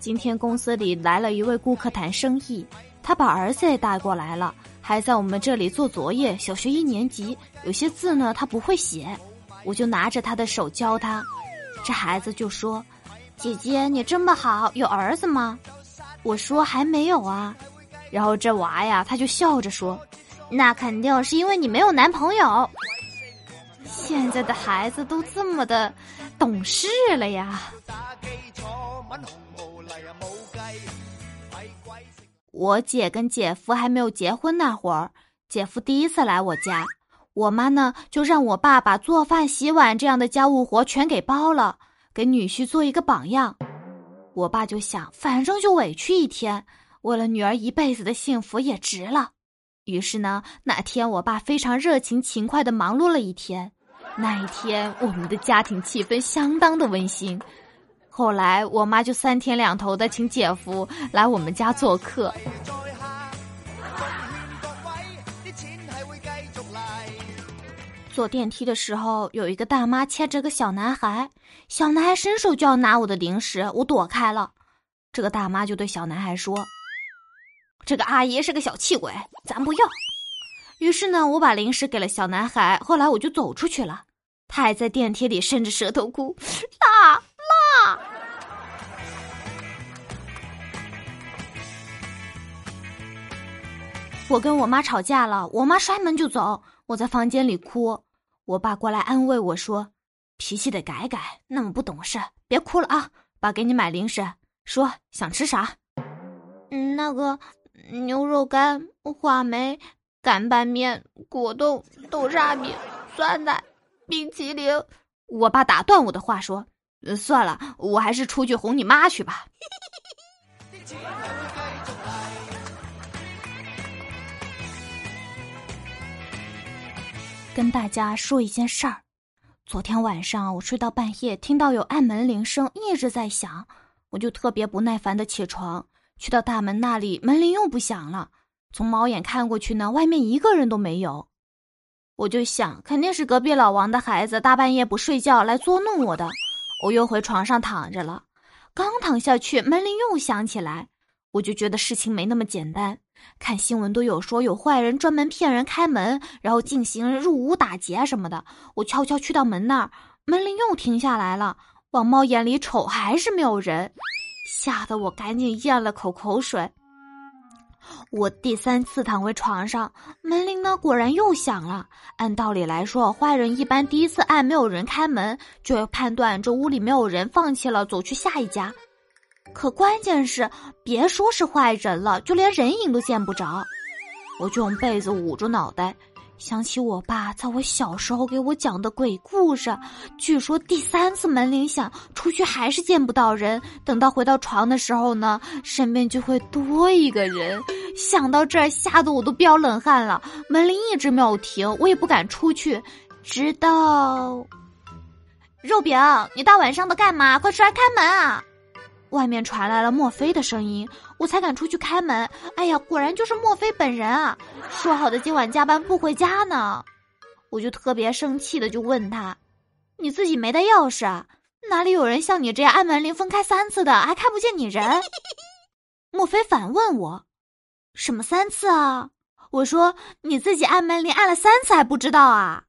今天公司里来了一位顾客谈生意，他把儿子也带过来了，还在我们这里做作业。小学一年级，有些字呢他不会写，我就拿着他的手教他。这孩子就说：“姐姐，你这么好，有儿子吗？”我说：“还没有啊。”然后这娃呀，他就笑着说：“那肯定是因为你没有男朋友。”现在的孩子都这么的懂事了呀。我姐跟姐夫还没有结婚那会儿，姐夫第一次来我家，我妈呢就让我爸把做饭、洗碗这样的家务活全给包了，给女婿做一个榜样。我爸就想，反正就委屈一天，为了女儿一辈子的幸福也值了。于是呢，那天我爸非常热情勤快的忙碌了一天。那一天，我们的家庭气氛相当的温馨。后来，我妈就三天两头的请姐夫来我们家做客。坐电梯的时候，有一个大妈牵着个小男孩，小男孩伸手就要拿我的零食，我躲开了。这个大妈就对小男孩说：“这个阿姨是个小气鬼，咱不要。”于是呢，我把零食给了小男孩。后来我就走出去了，他还在电梯里伸着舌头哭，辣 我跟我妈吵架了，我妈摔门就走，我在房间里哭。我爸过来安慰我说：“脾气得改改，那么不懂事，别哭了啊，爸给你买零食，说想吃啥？嗯，那个牛肉干、话梅。”干拌面、果冻、豆沙饼、酸奶、冰淇淋。我爸打断我的话说：“算了，我还是出去哄你妈去吧。”跟大家说一件事儿，昨天晚上我睡到半夜，听到有按门铃声一直在响，我就特别不耐烦的起床，去到大门那里，门铃又不响了。从猫眼看过去呢，外面一个人都没有，我就想肯定是隔壁老王的孩子大半夜不睡觉来捉弄我的。我又回床上躺着了，刚躺下去，门铃又响起来，我就觉得事情没那么简单。看新闻都有说有坏人专门骗人开门，然后进行入屋打劫什么的。我悄悄去到门那儿，门铃又停下来了，往猫眼里瞅，还是没有人，吓得我赶紧咽了口口水。我第三次躺回床上，门铃呢果然又响了。按道理来说，坏人一般第一次按没有人开门，就要判断这屋里没有人，放弃了走去下一家。可关键是，别说是坏人了，就连人影都见不着。我就用被子捂住脑袋。想起我爸在我小时候给我讲的鬼故事，据说第三次门铃响，出去还是见不到人。等到回到床的时候呢，身边就会多一个人。想到这儿，吓得我都飙冷汗了。门铃一直没有停，我也不敢出去，直到肉饼，你大晚上的干嘛？快出来开门啊！外面传来了墨菲的声音，我才敢出去开门。哎呀，果然就是墨菲本人啊！说好的今晚加班不回家呢，我就特别生气的就问他：“你自己没带钥匙啊？哪里有人像你这样按门铃分开三次的，还看不见你人？” 墨菲反问我：“什么三次啊？”我说：“你自己按门铃按了三次还不知道啊？”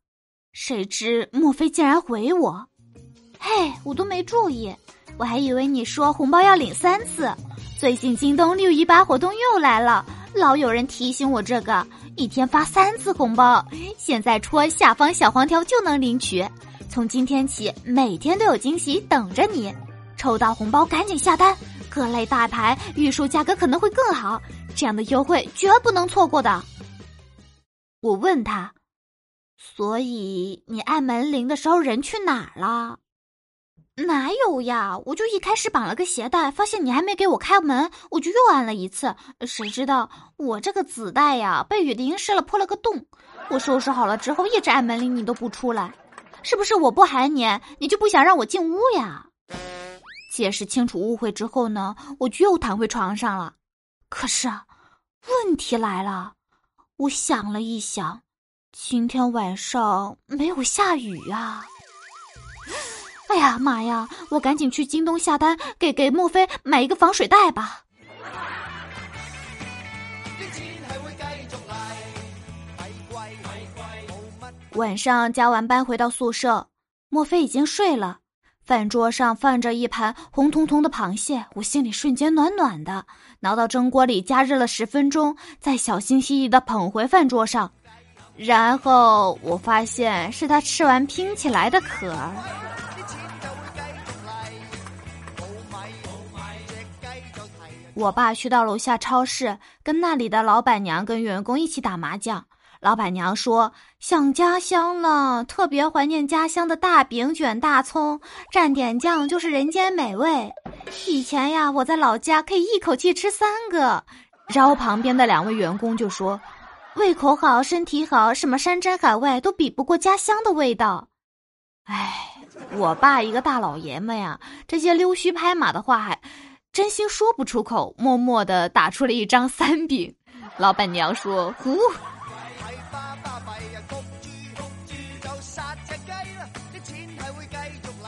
谁知墨菲竟然回我：“嘿，我都没注意。”我还以为你说红包要领三次，最近京东六一八活动又来了，老有人提醒我这个，一天发三次红包，现在戳下方小黄条就能领取。从今天起，每天都有惊喜等着你，抽到红包赶紧下单，各类大牌预售价格可能会更好，这样的优惠绝不能错过的。我问他，所以你按门铃的时候人去哪儿了？哪有呀！我就一开始绑了个鞋带，发现你还没给我开门，我就又按了一次。谁知道我这个子带呀，被雨淋湿了，破了个洞。我收拾好了之后，一直按门铃，你都不出来，是不是我不喊你，你就不想让我进屋呀？解释清楚误会之后呢，我就又躺回床上了。可是，问题来了，我想了一想，今天晚上没有下雨啊。哎呀妈呀！我赶紧去京东下单，给给莫非买一个防水袋吧。晚上加完班回到宿舍，莫非已经睡了。饭桌上放着一盘红彤彤的螃蟹，我心里瞬间暖暖的。拿到蒸锅里加热了十分钟，再小心翼翼的捧回饭桌上。然后我发现是他吃完拼起来的壳儿。我爸去到楼下超市，跟那里的老板娘跟员工一起打麻将。老板娘说：“想家乡了，特别怀念家乡的大饼卷大葱，蘸点酱就是人间美味。以前呀，我在老家可以一口气吃三个。”然后旁边的两位员工就说：“胃口好，身体好，什么山珍海味都比不过家乡的味道。”哎，我爸一个大老爷们呀，这些溜须拍马的话还真心说不出口，默默的打出了一张三饼。老板娘说：“呼。”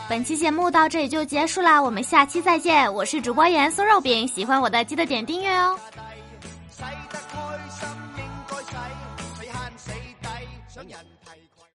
本期节目到这里就结束啦，我们下期再见。我是主播盐酥肉饼，喜欢我的记得点订阅哦。